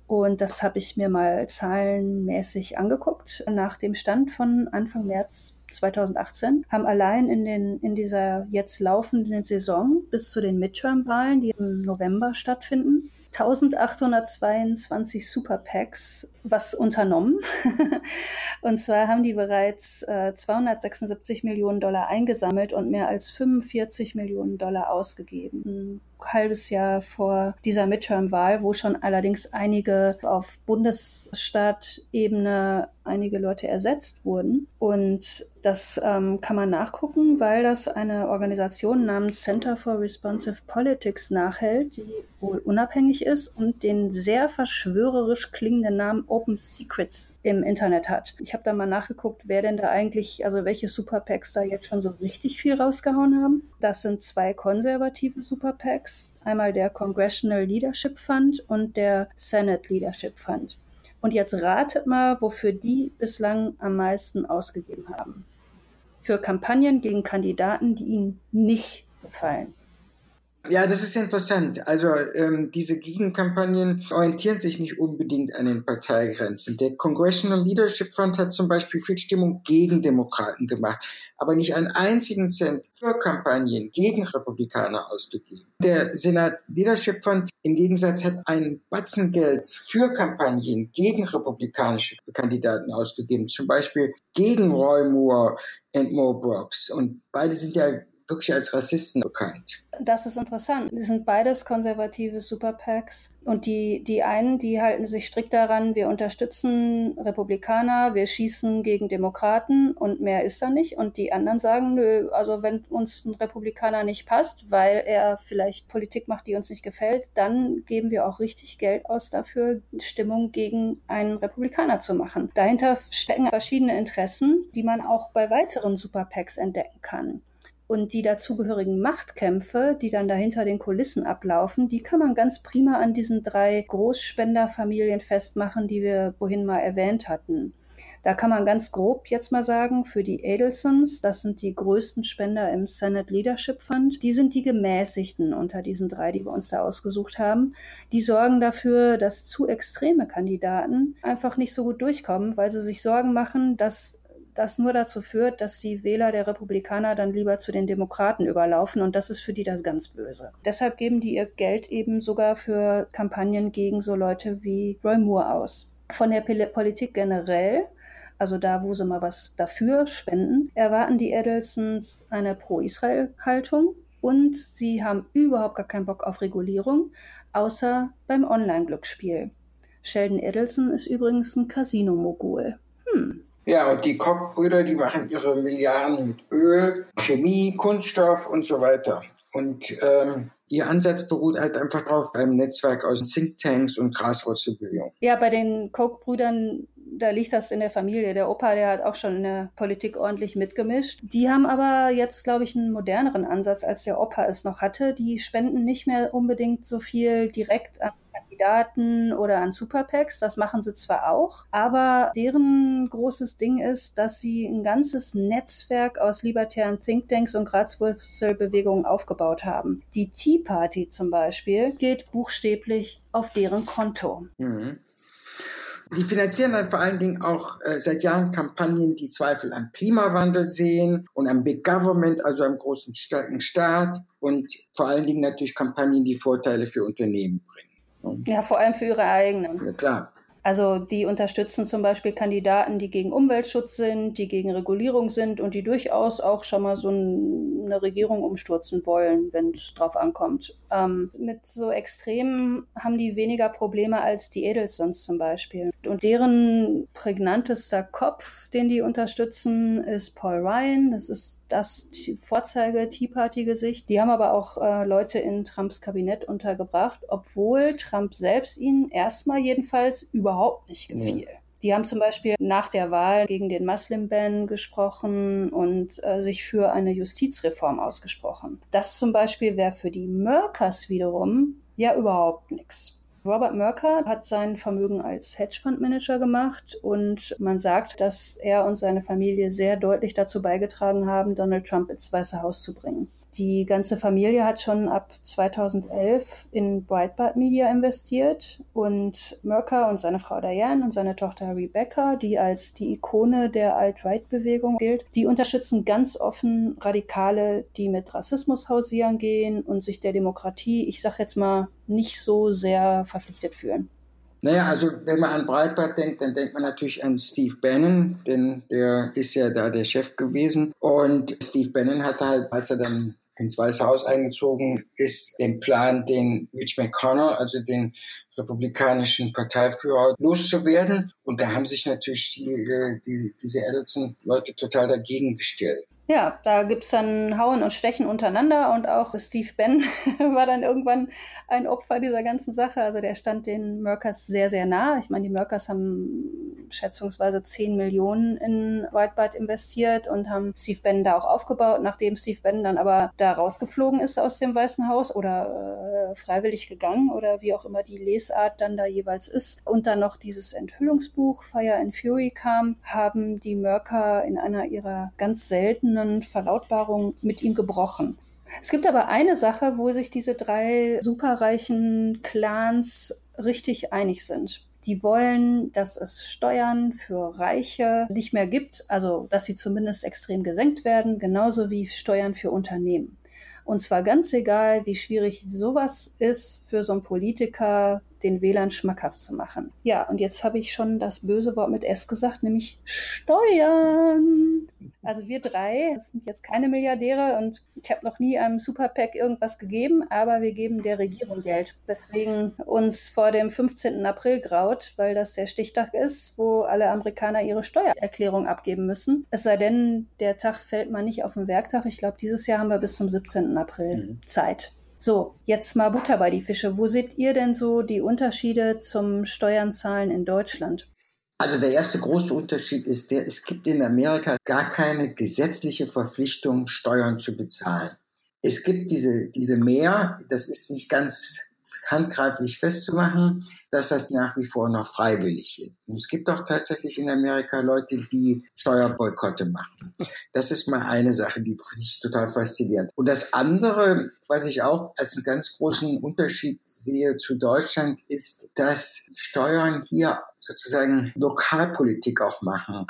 Speaker 1: Und das habe ich mir mal zahlenmäßig angeguckt. Nach dem Stand von Anfang März 2018 haben allein in, den, in dieser jetzt laufenden Saison bis zu den Midterm-Wahlen, die im November stattfinden, 1822 Superpacks was unternommen. und zwar haben die bereits äh, 276 Millionen Dollar eingesammelt und mehr als 45 Millionen Dollar ausgegeben. Halbes Jahr vor dieser Midterm-Wahl, wo schon allerdings einige auf Bundesstaatebene einige Leute ersetzt wurden. Und das ähm, kann man nachgucken, weil das eine Organisation namens Center for Responsive Politics nachhält, die wohl unabhängig ist und den sehr verschwörerisch klingenden Namen Open Secrets im Internet hat. Ich habe da mal nachgeguckt, wer denn da eigentlich, also welche Super PACs da jetzt schon so richtig viel rausgehauen haben. Das sind zwei konservative Super PACs, einmal der Congressional Leadership Fund und der Senate Leadership Fund. Und jetzt ratet mal, wofür die bislang am meisten ausgegeben haben. Für Kampagnen gegen Kandidaten, die ihnen nicht gefallen.
Speaker 2: Ja, das ist interessant. Also ähm, diese Gegenkampagnen orientieren sich nicht unbedingt an den Parteigrenzen. Der Congressional Leadership Fund hat zum Beispiel viel Stimmung gegen Demokraten gemacht, aber nicht einen einzigen Cent für Kampagnen gegen Republikaner ausgegeben. Der Senat Leadership Fund im Gegensatz hat ein Batzen Geld für Kampagnen gegen republikanische Kandidaten ausgegeben, zum Beispiel gegen Roy Moore und Mo Brooks. Und beide sind ja wirklich als Rassisten bekannt.
Speaker 1: Das ist interessant. Die sind beides konservative Superpacks. Und die, die einen, die halten sich strikt daran, wir unterstützen Republikaner, wir schießen gegen Demokraten und mehr ist da nicht. Und die anderen sagen, nö, also wenn uns ein Republikaner nicht passt, weil er vielleicht Politik macht, die uns nicht gefällt, dann geben wir auch richtig Geld aus dafür, Stimmung gegen einen Republikaner zu machen. Dahinter stecken verschiedene Interessen, die man auch bei weiteren Superpacks entdecken kann. Und die dazugehörigen Machtkämpfe, die dann dahinter den Kulissen ablaufen, die kann man ganz prima an diesen drei Großspenderfamilien festmachen, die wir vorhin mal erwähnt hatten. Da kann man ganz grob jetzt mal sagen, für die Adelsons, das sind die größten Spender im Senate Leadership Fund, die sind die gemäßigten unter diesen drei, die wir uns da ausgesucht haben. Die sorgen dafür, dass zu extreme Kandidaten einfach nicht so gut durchkommen, weil sie sich Sorgen machen, dass das nur dazu führt, dass die Wähler der Republikaner dann lieber zu den Demokraten überlaufen und das ist für die das ganz Böse. Deshalb geben die ihr Geld eben sogar für Kampagnen gegen so Leute wie Roy Moore aus. Von der Politik generell also da, wo sie mal was dafür spenden, erwarten die Edelsons eine Pro-Israel-Haltung und sie haben überhaupt gar keinen Bock auf Regulierung, außer beim Online-Glücksspiel. Sheldon Edelson ist übrigens ein Casino-Mogul. Hm,
Speaker 2: ja, und die Koch-Brüder, die machen ihre Milliarden mit Öl, Chemie, Kunststoff und so weiter. Und ähm, ihr Ansatz beruht halt einfach drauf beim Netzwerk aus Thinktanks und Graswurzelbewegungen.
Speaker 1: Ja, bei den Koch-Brüdern da liegt das in der Familie. Der Opa, der hat auch schon in der Politik ordentlich mitgemischt. Die haben aber jetzt, glaube ich, einen moderneren Ansatz, als der Opa es noch hatte. Die spenden nicht mehr unbedingt so viel direkt an Kandidaten oder an Superpacks. Das machen sie zwar auch, aber deren großes Ding ist, dass sie ein ganzes Netzwerk aus libertären Thinktanks und Grazwurzelbewegungen aufgebaut haben. Die Tea Party zum Beispiel geht buchstäblich auf deren Konto. Mhm.
Speaker 2: Die finanzieren dann vor allen Dingen auch äh, seit Jahren Kampagnen, die Zweifel am Klimawandel sehen und am Big Government, also am großen starken Staat und vor allen Dingen natürlich Kampagnen, die Vorteile für Unternehmen bringen.
Speaker 1: Ja, vor allem für ihre eigenen.
Speaker 2: Ja, klar.
Speaker 1: Also die unterstützen zum Beispiel Kandidaten, die gegen Umweltschutz sind, die gegen Regulierung sind und die durchaus auch schon mal so eine Regierung umstürzen wollen, wenn es drauf ankommt. Ähm, mit so Extremen haben die weniger Probleme als die Edelsons zum Beispiel. Und deren prägnantester Kopf, den die unterstützen, ist Paul Ryan. Das ist das Vorzeige-Tea Party-Gesicht. Die haben aber auch äh, Leute in Trumps Kabinett untergebracht, obwohl Trump selbst ihnen erstmal jedenfalls überhaupt nicht gefiel. Ja. Die haben zum Beispiel nach der Wahl gegen den Muslim-Ban gesprochen und äh, sich für eine Justizreform ausgesprochen. Das zum Beispiel wäre für die Merkers wiederum ja überhaupt nichts. Robert Merker hat sein Vermögen als Hedgefondsmanager gemacht und man sagt, dass er und seine Familie sehr deutlich dazu beigetragen haben, Donald Trump ins Weiße Haus zu bringen. Die ganze Familie hat schon ab 2011 in Breitbart Media investiert und Merker und seine Frau Diane und seine Tochter Rebecca, die als die Ikone der Alt-Right-Bewegung gilt, die unterstützen ganz offen Radikale, die mit Rassismus hausieren gehen und sich der Demokratie, ich sag jetzt mal, nicht so sehr verpflichtet fühlen.
Speaker 2: Naja, also wenn man an Breitbart denkt, dann denkt man natürlich an Steve Bannon, denn der ist ja da der Chef gewesen. Und Steve Bannon hatte halt, als er dann ins Weiße Haus eingezogen ist, den Plan, den Mitch McConnell, also den republikanischen Parteiführer, loszuwerden. Und da haben sich natürlich die, äh, die, diese Adelson-Leute total dagegen gestellt.
Speaker 1: Ja, da gibt's dann Hauen und Stechen untereinander und auch Steve Bann war dann irgendwann ein Opfer dieser ganzen Sache. Also der stand den Merkers sehr, sehr nah. Ich meine, die Merkers haben schätzungsweise 10 Millionen in Whitebird investiert und haben Steve Bannon da auch aufgebaut. Nachdem Steve Bannon dann aber da rausgeflogen ist aus dem Weißen Haus oder äh, freiwillig gegangen oder wie auch immer die Lesart dann da jeweils ist und dann noch dieses Enthüllungsbuch Fire and Fury kam, haben die Merker in einer ihrer ganz seltenen Verlautbarungen mit ihm gebrochen. Es gibt aber eine Sache, wo sich diese drei superreichen Clans richtig einig sind. Die wollen, dass es Steuern für Reiche nicht mehr gibt, also dass sie zumindest extrem gesenkt werden, genauso wie Steuern für Unternehmen. Und zwar ganz egal, wie schwierig sowas ist für so einen Politiker, den Wählern schmackhaft zu machen. Ja, und jetzt habe ich schon das böse Wort mit S gesagt, nämlich Steuern. Also wir drei sind jetzt keine Milliardäre und ich habe noch nie einem Superpack irgendwas gegeben, aber wir geben der Regierung Geld. Deswegen uns vor dem 15. April graut, weil das der Stichtag ist, wo alle Amerikaner ihre Steuererklärung abgeben müssen. Es sei denn, der Tag fällt mal nicht auf den Werktag. Ich glaube, dieses Jahr haben wir bis zum 17. April mhm. Zeit. So, jetzt mal Butter bei die Fische. Wo seht ihr denn so die Unterschiede zum Steuernzahlen in Deutschland?
Speaker 2: Also der erste große Unterschied ist der, es gibt in Amerika gar keine gesetzliche Verpflichtung, Steuern zu bezahlen. Es gibt diese, diese mehr, das ist nicht ganz handgreiflich festzumachen, dass das nach wie vor noch freiwillig ist. Und es gibt auch tatsächlich in Amerika Leute, die Steuerboykotte machen. Das ist mal eine Sache, die finde ich total faszinierend. Und das andere, was ich auch als einen ganz großen Unterschied sehe zu Deutschland, ist, dass Steuern hier sozusagen Lokalpolitik auch machen.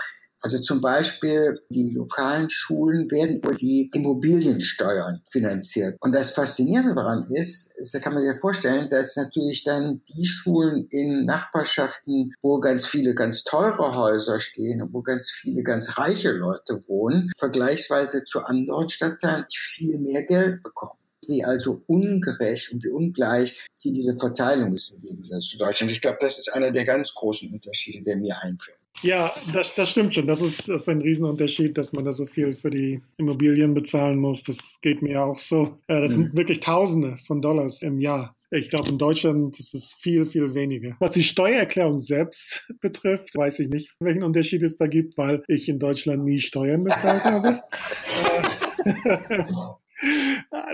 Speaker 2: Also zum Beispiel die lokalen Schulen werden über die Immobiliensteuern finanziert. Und das Faszinierende daran ist, ist, da kann man sich vorstellen, dass natürlich dann die Schulen in Nachbarschaften, wo ganz viele ganz teure Häuser stehen und wo ganz viele ganz reiche Leute wohnen, vergleichsweise zu anderen Stadtteilen viel mehr Geld bekommen wie also ungerecht und wie ungleich hier diese Verteilung ist im Gegensatz zu Deutschland. Ich glaube, das ist einer der ganz großen Unterschiede, der mir einfällt.
Speaker 3: Ja, das, das stimmt schon. Das ist, das ist ein Riesenunterschied, dass man da so viel für die Immobilien bezahlen muss. Das geht mir auch so. Das sind mhm. wirklich Tausende von Dollars im Jahr. Ich glaube, in Deutschland ist es viel, viel weniger. Was die Steuererklärung selbst betrifft, weiß ich nicht, welchen Unterschied es da gibt, weil ich in Deutschland nie Steuern bezahlt habe.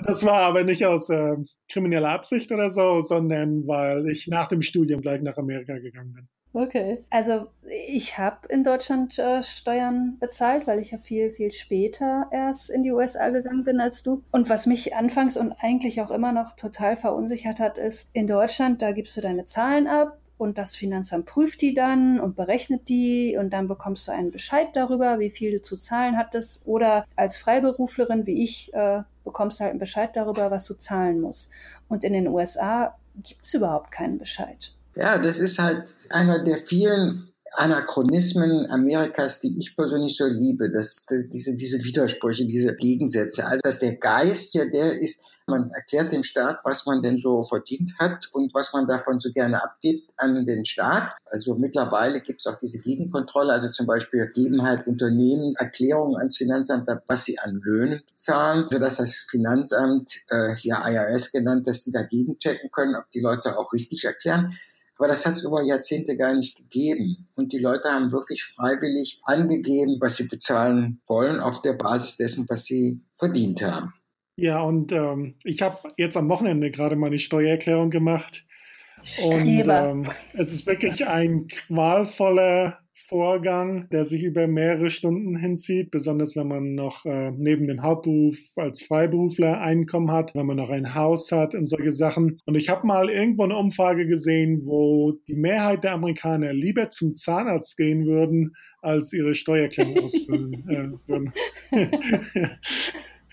Speaker 3: Das war aber nicht aus äh, krimineller Absicht oder so, sondern weil ich nach dem Studium gleich nach Amerika gegangen bin.
Speaker 1: Okay. Also ich habe in Deutschland äh, Steuern bezahlt, weil ich ja viel, viel später erst in die USA gegangen bin als du. Und was mich anfangs und eigentlich auch immer noch total verunsichert hat, ist, in Deutschland, da gibst du deine Zahlen ab und das Finanzamt prüft die dann und berechnet die und dann bekommst du einen Bescheid darüber, wie viel du zu zahlen hattest. Oder als Freiberuflerin wie ich äh, bekommst du halt einen Bescheid darüber, was du zahlen musst. Und in den USA gibt es überhaupt keinen Bescheid.
Speaker 2: Ja, das ist halt einer der vielen Anachronismen Amerikas, die ich persönlich so liebe, dass, dass diese, diese Widersprüche, diese Gegensätze. Also, dass der Geist ja der ist, man erklärt dem Staat, was man denn so verdient hat und was man davon so gerne abgibt an den Staat. Also mittlerweile gibt es auch diese Gegenkontrolle. Also zum Beispiel geben halt Unternehmen Erklärungen ans Finanzamt, was sie an Löhnen zahlen, sodass das Finanzamt, äh, hier IRS genannt, dass sie dagegen checken können, ob die Leute auch richtig erklären. Aber das hat es über Jahrzehnte gar nicht gegeben. Und die Leute haben wirklich freiwillig angegeben, was sie bezahlen wollen, auf der Basis dessen, was sie verdient haben.
Speaker 3: Ja, und ähm, ich habe jetzt am Wochenende gerade meine Steuererklärung gemacht. Und ähm, es ist wirklich ein qualvoller Vorgang, der sich über mehrere Stunden hinzieht, besonders wenn man noch äh, neben dem Hauptberuf als Freiberufler Einkommen hat, wenn man noch ein Haus hat und solche Sachen. Und ich habe mal irgendwo eine Umfrage gesehen, wo die Mehrheit der Amerikaner lieber zum Zahnarzt gehen würden, als ihre Steuererklärung ausfüllen äh, würden.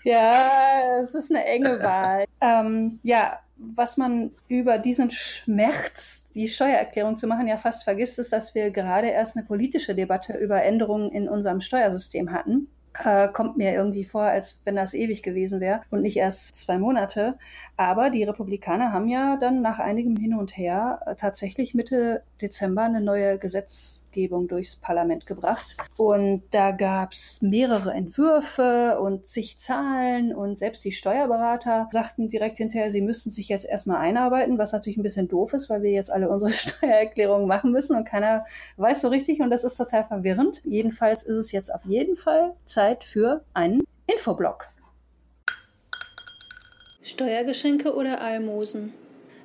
Speaker 1: Ja, es ist eine enge Wahl. ähm, ja, was man über diesen Schmerz, die Steuererklärung zu machen, ja fast vergisst, ist, dass wir gerade erst eine politische Debatte über Änderungen in unserem Steuersystem hatten.
Speaker 4: Äh, kommt mir irgendwie vor, als wenn das ewig gewesen wäre und nicht erst zwei Monate. Aber die Republikaner haben ja dann nach einigem Hin und Her äh, tatsächlich Mitte Dezember eine neue Gesetzgebung durchs Parlament gebracht. Und da gab es mehrere Entwürfe und zig Zahlen und selbst die Steuerberater sagten direkt hinterher, sie müssten sich jetzt erstmal einarbeiten, was natürlich ein bisschen doof ist, weil wir jetzt alle unsere Steuererklärungen machen müssen und keiner weiß so richtig und das ist total verwirrend. Jedenfalls ist es jetzt auf jeden Fall Zeit für einen Infoblog.
Speaker 1: Steuergeschenke oder Almosen?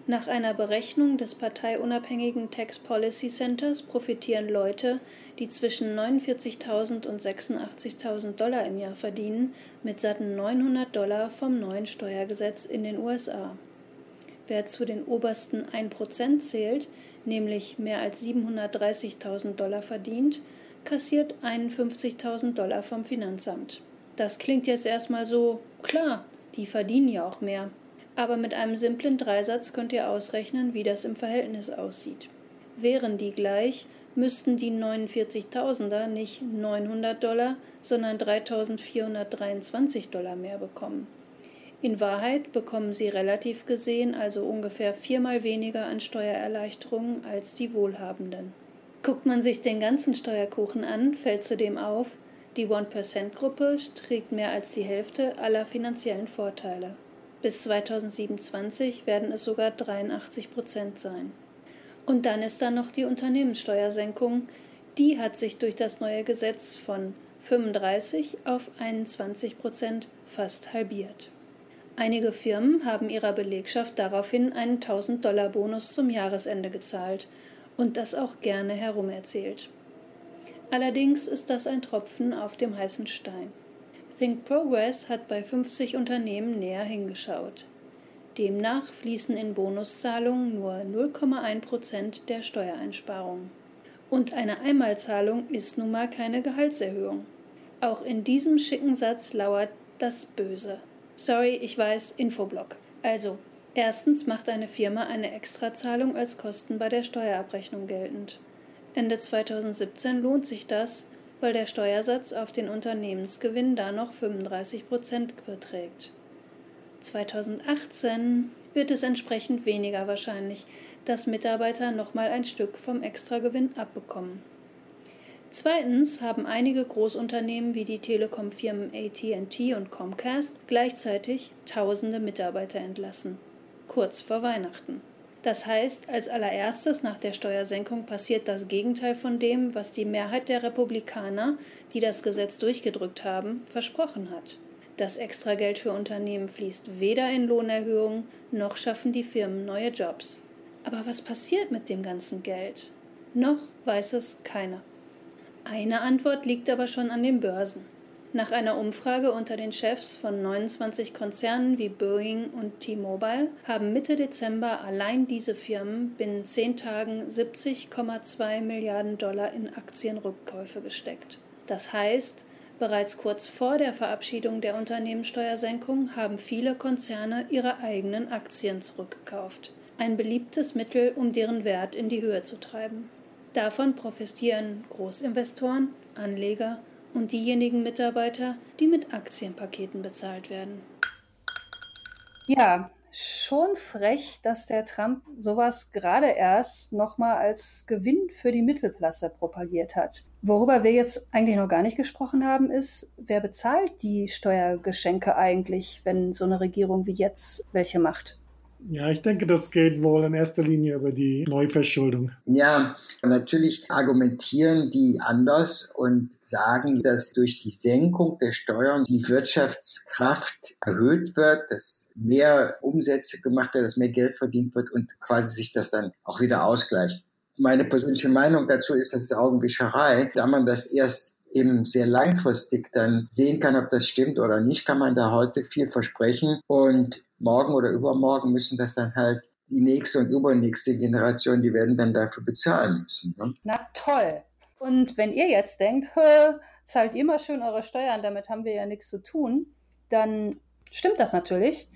Speaker 1: Nach einer Berechnung des parteiunabhängigen Tax Policy Centers profitieren Leute, die zwischen 49.000 und 86.000 Dollar im Jahr verdienen, mit satten 900 Dollar vom neuen Steuergesetz in den USA. Wer zu den obersten 1% zählt, nämlich mehr als 730.000 Dollar verdient, kassiert 51.000 Dollar vom Finanzamt. Das klingt jetzt erstmal so klar, die verdienen ja auch mehr. Aber mit einem simplen Dreisatz könnt ihr ausrechnen, wie das im Verhältnis aussieht. Wären die gleich, müssten die 49.000er nicht 900 Dollar, sondern 3.423 Dollar mehr bekommen. In Wahrheit bekommen sie relativ gesehen also ungefähr viermal weniger an Steuererleichterungen als die Wohlhabenden. Guckt man sich den ganzen Steuerkuchen an, fällt zudem auf, die 1%-Gruppe trägt mehr als die Hälfte aller finanziellen Vorteile. Bis 2027 werden es sogar 83% sein. Und dann ist da noch die Unternehmenssteuersenkung. Die hat sich durch das neue Gesetz von 35 auf 21% fast halbiert. Einige Firmen haben ihrer Belegschaft daraufhin einen 1000-Dollar-Bonus zum Jahresende gezahlt und das auch gerne herumerzählt. Allerdings ist das ein Tropfen auf dem heißen Stein. Think Progress hat bei 50 Unternehmen näher hingeschaut. Demnach fließen in Bonuszahlungen nur 0,1 Prozent der Steuereinsparungen. Und eine Einmalzahlung ist nun mal keine Gehaltserhöhung. Auch in diesem schicken Satz lauert das Böse. Sorry, ich weiß, Infoblock. Also, erstens macht eine Firma eine Extrazahlung als Kosten bei der Steuerabrechnung geltend. Ende 2017 lohnt sich das, weil der Steuersatz auf den Unternehmensgewinn da noch 35 Prozent beträgt. 2018 wird es entsprechend weniger wahrscheinlich, dass Mitarbeiter nochmal ein Stück vom Extragewinn abbekommen. Zweitens haben einige Großunternehmen wie die Telekom-Firmen AT&T und Comcast gleichzeitig tausende Mitarbeiter entlassen, kurz vor Weihnachten. Das heißt, als allererstes nach der Steuersenkung passiert das Gegenteil von dem, was die Mehrheit der Republikaner, die das Gesetz durchgedrückt haben, versprochen hat. Das Extrageld für Unternehmen fließt weder in Lohnerhöhungen noch schaffen die Firmen neue Jobs. Aber was passiert mit dem ganzen Geld? Noch weiß es keiner. Eine Antwort liegt aber schon an den Börsen. Nach einer Umfrage unter den Chefs von 29 Konzernen wie Boeing und T-Mobile haben Mitte Dezember allein diese Firmen binnen zehn Tagen 70,2 Milliarden Dollar in Aktienrückkäufe gesteckt. Das heißt, bereits kurz vor der Verabschiedung der Unternehmenssteuersenkung haben viele Konzerne ihre eigenen Aktien zurückgekauft. Ein beliebtes Mittel, um deren Wert in die Höhe zu treiben. Davon profitieren Großinvestoren, Anleger und diejenigen Mitarbeiter, die mit Aktienpaketen bezahlt werden.
Speaker 4: Ja, schon frech, dass der Trump sowas gerade erst nochmal als Gewinn für die Mittelklasse propagiert hat. Worüber wir jetzt eigentlich noch gar nicht gesprochen haben, ist, wer bezahlt die Steuergeschenke eigentlich, wenn so eine Regierung wie jetzt welche macht?
Speaker 3: Ja, ich denke, das geht wohl in erster Linie über die Neuverschuldung.
Speaker 2: Ja, natürlich argumentieren die anders und sagen, dass durch die Senkung der Steuern die Wirtschaftskraft erhöht wird, dass mehr Umsätze gemacht werden, dass mehr Geld verdient wird und quasi sich das dann auch wieder ausgleicht. Meine persönliche Meinung dazu ist, das ist Augenwischerei, da man das erst eben sehr langfristig dann sehen kann, ob das stimmt oder nicht, kann man da heute viel versprechen. Und morgen oder übermorgen müssen das dann halt die nächste und übernächste Generation, die werden dann dafür bezahlen müssen. Ne?
Speaker 4: Na toll. Und wenn ihr jetzt denkt, zahlt mal schön eure Steuern, damit haben wir ja nichts zu tun, dann stimmt das natürlich,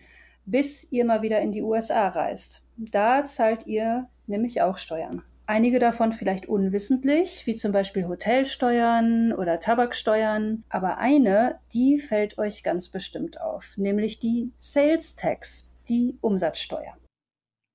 Speaker 4: bis ihr mal wieder in die USA reist. Da zahlt ihr nämlich auch Steuern.
Speaker 1: Einige davon vielleicht unwissentlich, wie zum Beispiel Hotelsteuern oder Tabaksteuern. Aber eine, die fällt euch ganz bestimmt auf, nämlich die Sales Tax, die Umsatzsteuer.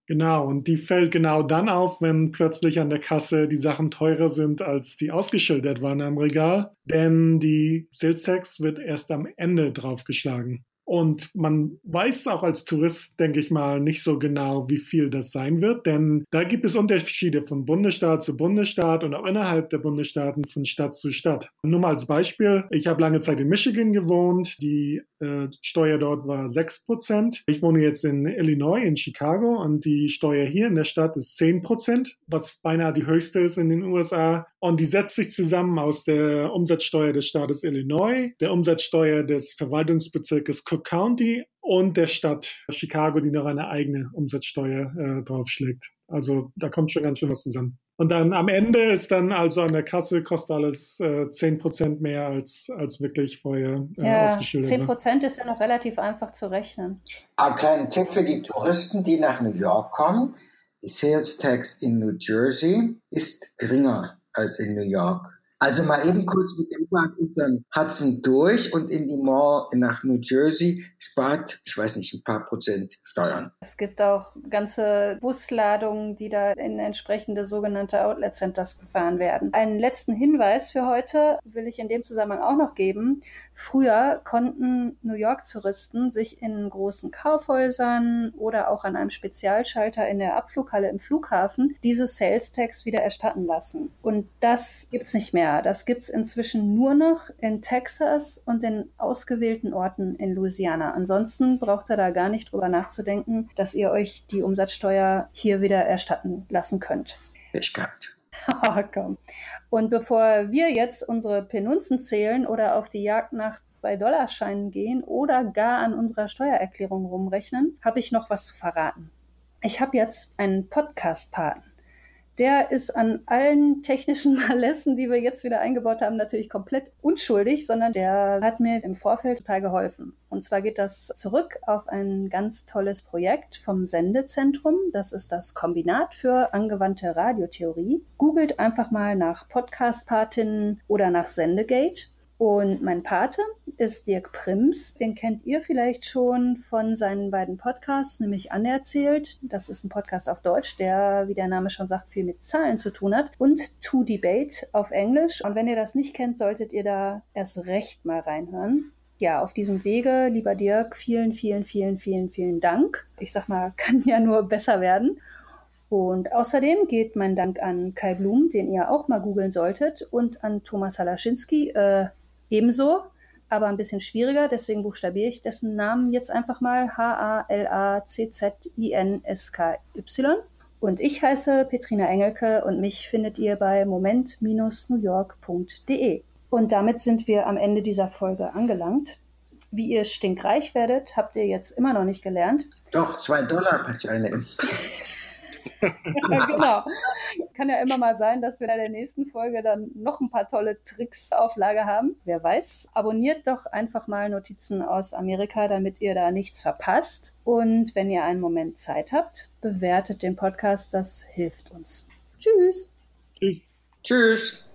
Speaker 3: Genau, und die fällt genau dann auf, wenn plötzlich an der Kasse die Sachen teurer sind, als die ausgeschildert waren am Regal. Denn die Sales Tax wird erst am Ende draufgeschlagen. Und man weiß auch als Tourist, denke ich mal, nicht so genau, wie viel das sein wird, denn da gibt es Unterschiede von Bundesstaat zu Bundesstaat und auch innerhalb der Bundesstaaten von Stadt zu Stadt. Nur mal als Beispiel, ich habe lange Zeit in Michigan gewohnt, die äh, Steuer dort war 6%. Ich wohne jetzt in Illinois, in Chicago und die Steuer hier in der Stadt ist 10%, was beinahe die höchste ist in den USA. Und die setzt sich zusammen aus der Umsatzsteuer des Staates Illinois, der Umsatzsteuer des Verwaltungsbezirkes Cook County und der Stadt Chicago, die noch eine eigene Umsatzsteuer äh, draufschlägt. Also da kommt schon ganz schön was zusammen. Und dann am Ende ist dann also an der Kasse kostet alles äh, 10% mehr als, als wirklich vorher
Speaker 1: äh, ja, ausgeschildert. 10% ne? ist ja noch relativ einfach zu rechnen.
Speaker 2: Ein kleiner Tipp für die Touristen, die nach New York kommen. Die Sales Tax in New Jersey ist geringer als in New York. Also mal eben kurz mit dem U-Bahn über Hudson durch und in die Mall nach New Jersey spart, ich weiß nicht, ein paar Prozent Steuern.
Speaker 1: Es gibt auch ganze Busladungen, die da in entsprechende sogenannte Outlet Centers gefahren werden. Einen letzten Hinweis für heute will ich in dem Zusammenhang auch noch geben. Früher konnten New York-Touristen sich in großen Kaufhäusern oder auch an einem Spezialschalter in der Abflughalle im Flughafen diese Sales Tax wieder erstatten lassen. Und das gibt's nicht mehr. Das gibt's inzwischen nur noch in Texas und in ausgewählten Orten in Louisiana. Ansonsten braucht ihr da gar nicht drüber nachzudenken, dass ihr euch die Umsatzsteuer hier wieder erstatten lassen könnt.
Speaker 2: Ich gehabt.
Speaker 1: oh, komm. Und bevor wir jetzt unsere Penunzen zählen oder auf die Jagd nach 2-Dollar-Scheinen gehen oder gar an unserer Steuererklärung rumrechnen, habe ich noch was zu verraten. Ich habe jetzt einen Podcast-Paten der ist an allen technischen Malessen, die wir jetzt wieder eingebaut haben, natürlich komplett unschuldig, sondern der hat mir im Vorfeld total geholfen. Und zwar geht das zurück auf ein ganz tolles Projekt vom Sendezentrum. Das ist das Kombinat für angewandte Radiotheorie. Googelt einfach mal nach Podcast-Patinnen oder nach Sendegate und mein Pate ist Dirk Prims. Den kennt ihr vielleicht schon von seinen beiden Podcasts, nämlich Anerzählt. Das ist ein Podcast auf Deutsch, der, wie der Name schon sagt, viel mit Zahlen zu tun hat. Und To Debate auf Englisch. Und wenn ihr das nicht kennt, solltet ihr da erst recht mal reinhören. Ja, auf diesem Wege, lieber Dirk, vielen, vielen, vielen, vielen, vielen Dank. Ich sag mal, kann ja nur besser werden. Und außerdem geht mein Dank an Kai Blum, den ihr auch mal googeln solltet, und an Thomas Halaschinski, äh, ebenso, aber ein bisschen schwieriger. Deswegen buchstabiere ich dessen Namen jetzt einfach mal H-A-L-A-C-Z-I-N-S-K-Y. Und ich heiße Petrina Engelke und mich findet ihr bei moment-newyork.de. Und damit sind wir am Ende dieser Folge angelangt. Wie ihr stinkreich werdet, habt ihr jetzt immer noch nicht gelernt.
Speaker 2: Doch, zwei Dollar hat eine.
Speaker 1: genau. Kann ja immer mal sein, dass wir in der nächsten Folge dann noch ein paar tolle Tricks auf Lager haben. Wer weiß. Abonniert doch einfach mal Notizen aus Amerika, damit ihr da nichts verpasst. Und wenn ihr einen Moment Zeit habt, bewertet den Podcast. Das hilft uns. Tschüss.
Speaker 2: Tschüss. Tschüss.